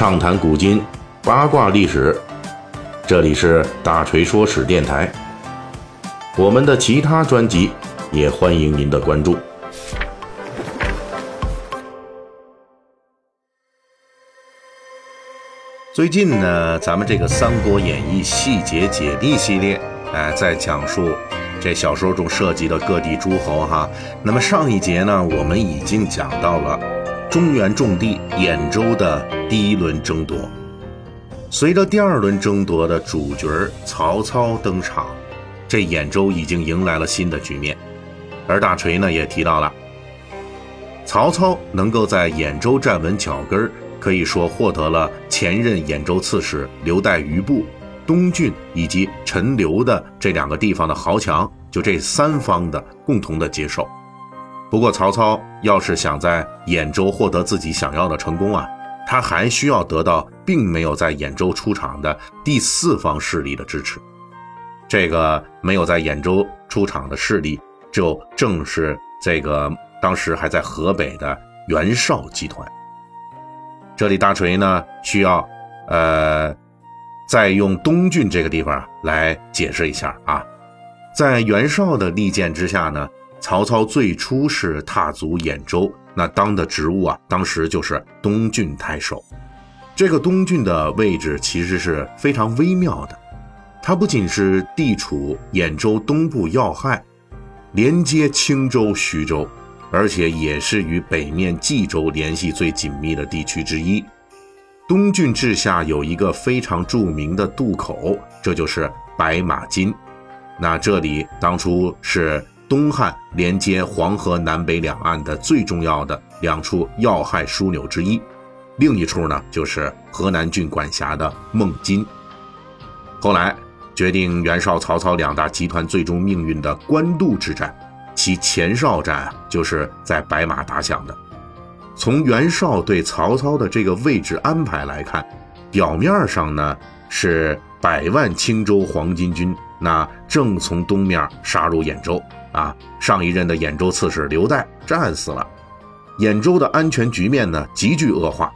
畅谈古今，八卦历史。这里是大锤说史电台。我们的其他专辑也欢迎您的关注。最近呢，咱们这个《三国演义细节解密》系列，哎，在讲述这小说中涉及的各地诸侯哈。那么上一节呢，我们已经讲到了。中原重地兖州的第一轮争夺，随着第二轮争夺的主角曹操登场，这兖州已经迎来了新的局面。而大锤呢也提到了，曹操能够在兖州站稳脚跟可以说获得了前任兖州刺史刘岱余部、东郡以及陈留的这两个地方的豪强，就这三方的共同的接受。不过，曹操要是想在兖州获得自己想要的成功啊，他还需要得到并没有在兖州出场的第四方势力的支持。这个没有在兖州出场的势力，就正是这个当时还在河北的袁绍集团。这里大锤呢需要，呃，再用东郡这个地方来解释一下啊，在袁绍的力荐之下呢。曹操最初是踏足兖州，那当的职务啊，当时就是东郡太守。这个东郡的位置其实是非常微妙的，它不仅是地处兖州东部要害，连接青州、徐州，而且也是与北面冀州联系最紧密的地区之一。东郡治下有一个非常著名的渡口，这就是白马津。那这里当初是。东汉连接黄河南北两岸的最重要的两处要害枢纽之一，另一处呢就是河南郡管辖的孟津。后来决定袁绍、曹操两大集团最终命运的官渡之战，其前哨战就是在白马打响的。从袁绍对曹操的这个位置安排来看，表面上呢是百万青州黄巾军，那正从东面杀入兖州。啊，上一任的兖州刺史刘岱战死了，兖州的安全局面呢急剧恶化，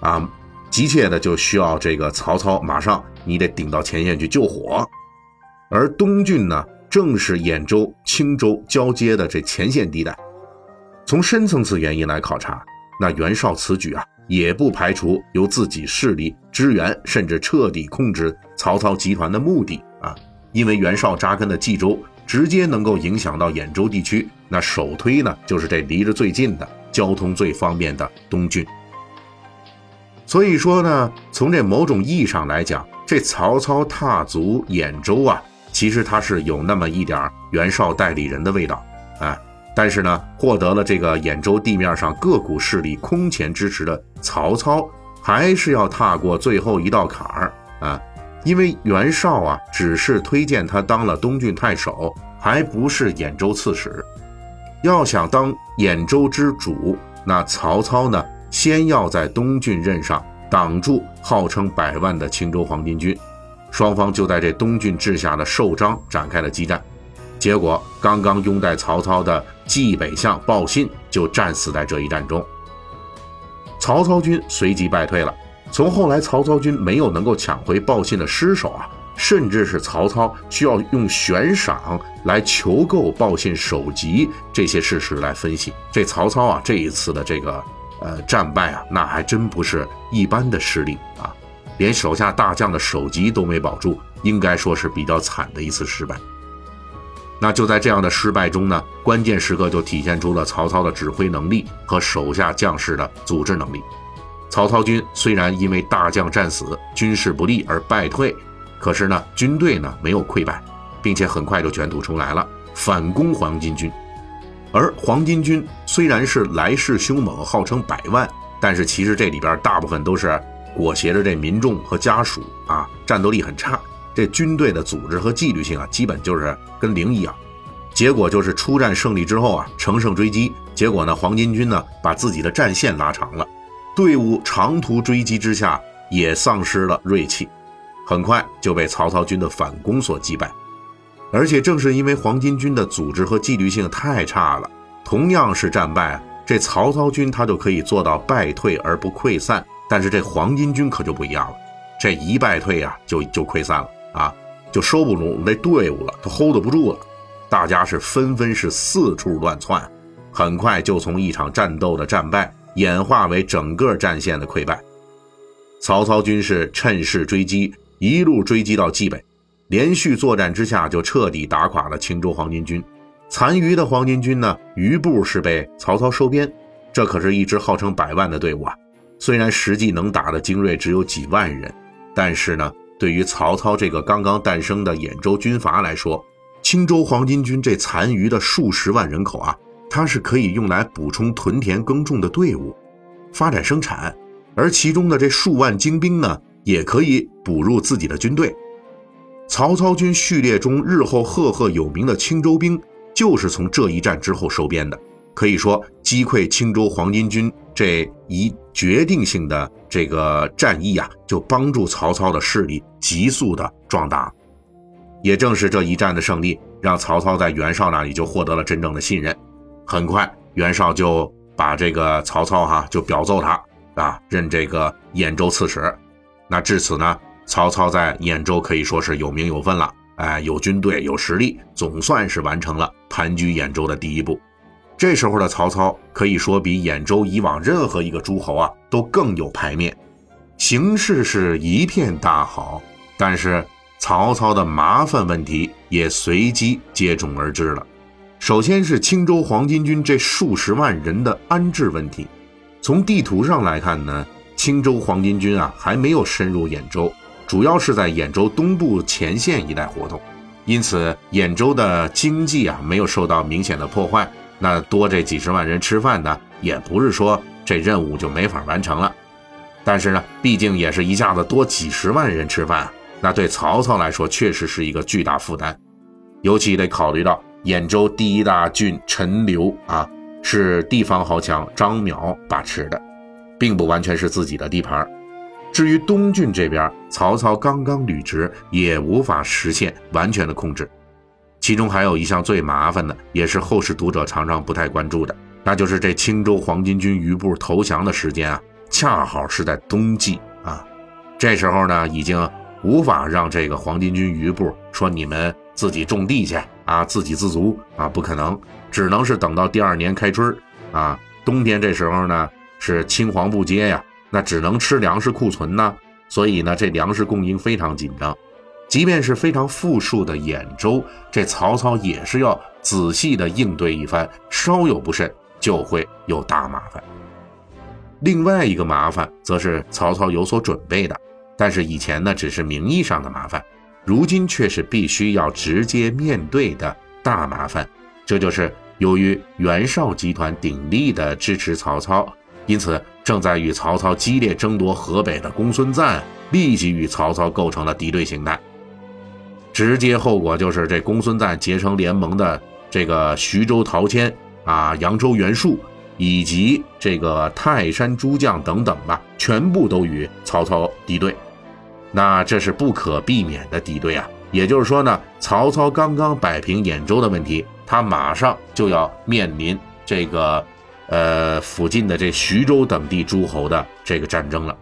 啊，急切的就需要这个曹操马上你得顶到前线去救火，而东郡呢正是兖州、青州交接的这前线地带，从深层次原因来考察，那袁绍此举啊也不排除由自己势力支援甚至彻底控制曹操集团的目的啊，因为袁绍扎根的冀州。直接能够影响到兖州地区，那首推呢就是这离着最近的、交通最方便的东郡。所以说呢，从这某种意义上来讲，这曹操踏足兖州啊，其实他是有那么一点袁绍代理人的味道，啊。但是呢，获得了这个兖州地面上各股势力空前支持的曹操，还是要踏过最后一道坎儿啊。因为袁绍啊，只是推荐他当了东郡太守，还不是兖州刺史。要想当兖州之主，那曹操呢，先要在东郡任上挡住号称百万的青州黄巾军。双方就在这东郡治下的寿张展开了激战。结果，刚刚拥戴曹操的冀北相鲍信就战死在这一战中。曹操军随即败退了。从后来曹操军没有能够抢回报信的尸首啊，甚至是曹操需要用悬赏来求购报信首级这些事实来分析，这曹操啊这一次的这个呃战败啊，那还真不是一般的失利啊，连手下大将的首级都没保住，应该说是比较惨的一次失败。那就在这样的失败中呢，关键时刻就体现出了曹操的指挥能力和手下将士的组织能力。曹操军虽然因为大将战死、军事不利而败退，可是呢，军队呢没有溃败，并且很快就卷土重来了，反攻黄巾军。而黄巾军虽然是来势凶猛，号称百万，但是其实这里边大部分都是裹挟着这民众和家属啊，战斗力很差。这军队的组织和纪律性啊，基本就是跟零一样。结果就是出战胜利之后啊，乘胜追击，结果呢，黄巾军呢把自己的战线拉长了。队伍长途追击之下，也丧失了锐气，很快就被曹操军的反攻所击败。而且正是因为黄巾军的组织和纪律性太差了，同样是战败，这曹操军他就可以做到败退而不溃散，但是这黄巾军可就不一样了，这一败退啊，就就溃散了啊，就收不拢那队伍了，他 hold 不住了，大家是纷纷是四处乱窜，很快就从一场战斗的战败演化为整个战线的溃败。曹操军士趁势追击，一路追击到蓟北，连续作战之下，就彻底打垮了青州黄巾军。残余的黄巾军呢，余部是被曹操收编。这可是一支号称百万的队伍啊！虽然实际能打的精锐只有几万人，但是呢，对于曹操这个刚刚诞生的兖州军阀来说，青州黄巾军这残余的数十万人口啊，它是可以用来补充屯田耕种的队伍，发展生产。而其中的这数万精兵呢，也可以补入自己的军队。曹操军序列中日后赫赫有名的青州兵，就是从这一战之后收编的。可以说，击溃青州黄巾军这一决定性的这个战役啊，就帮助曹操的势力急速的壮大。也正是这一战的胜利，让曹操在袁绍那里就获得了真正的信任。很快，袁绍就把这个曹操哈就表奏他。啊，任这个兖州刺史，那至此呢，曹操在兖州可以说是有名有分了。哎，有军队，有实力，总算是完成了盘踞兖州的第一步。这时候的曹操可以说比兖州以往任何一个诸侯啊都更有牌面，形势是一片大好。但是曹操的麻烦问题也随即接踵而至了。首先是青州黄巾军这数十万人的安置问题。从地图上来看呢，青州黄巾军啊还没有深入兖州，主要是在兖州东部前线一带活动，因此兖州的经济啊没有受到明显的破坏。那多这几十万人吃饭呢，也不是说这任务就没法完成了。但是呢，毕竟也是一下子多几十万人吃饭，那对曹操来说确实是一个巨大负担，尤其得考虑到兖州第一大郡陈留啊。是地方豪强张邈把持的，并不完全是自己的地盘。至于东郡这边，曹操刚刚履职，也无法实现完全的控制。其中还有一项最麻烦的，也是后世读者常常不太关注的，那就是这青州黄巾军余部投降的时间啊，恰好是在冬季啊。这时候呢，已经无法让这个黄巾军余部说你们自己种地去啊，自给自足啊，不可能。只能是等到第二年开春啊，冬天这时候呢是青黄不接呀，那只能吃粮食库存呢，所以呢这粮食供应非常紧张。即便是非常富庶的兖州，这曹操也是要仔细的应对一番，稍有不慎就会有大麻烦。另外一个麻烦则是曹操有所准备的，但是以前呢只是名义上的麻烦，如今却是必须要直接面对的大麻烦，这就是。由于袁绍集团鼎力的支持曹操，因此正在与曹操激烈争夺河北的公孙瓒立即与曹操构成了敌对形态。直接后果就是这公孙瓒结成联盟的这个徐州陶谦啊、扬州袁术以及这个泰山诸将等等吧，全部都与曹操敌对。那这是不可避免的敌对啊！也就是说呢，曹操刚刚摆平兖州的问题。他马上就要面临这个，呃，附近的这徐州等地诸侯的这个战争了。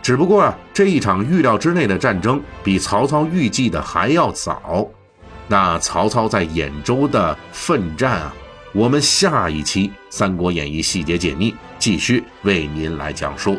只不过啊，这一场预料之内的战争比曹操预计的还要早。那曹操在兖州的奋战啊，我们下一期《三国演义》细节解密继续为您来讲述。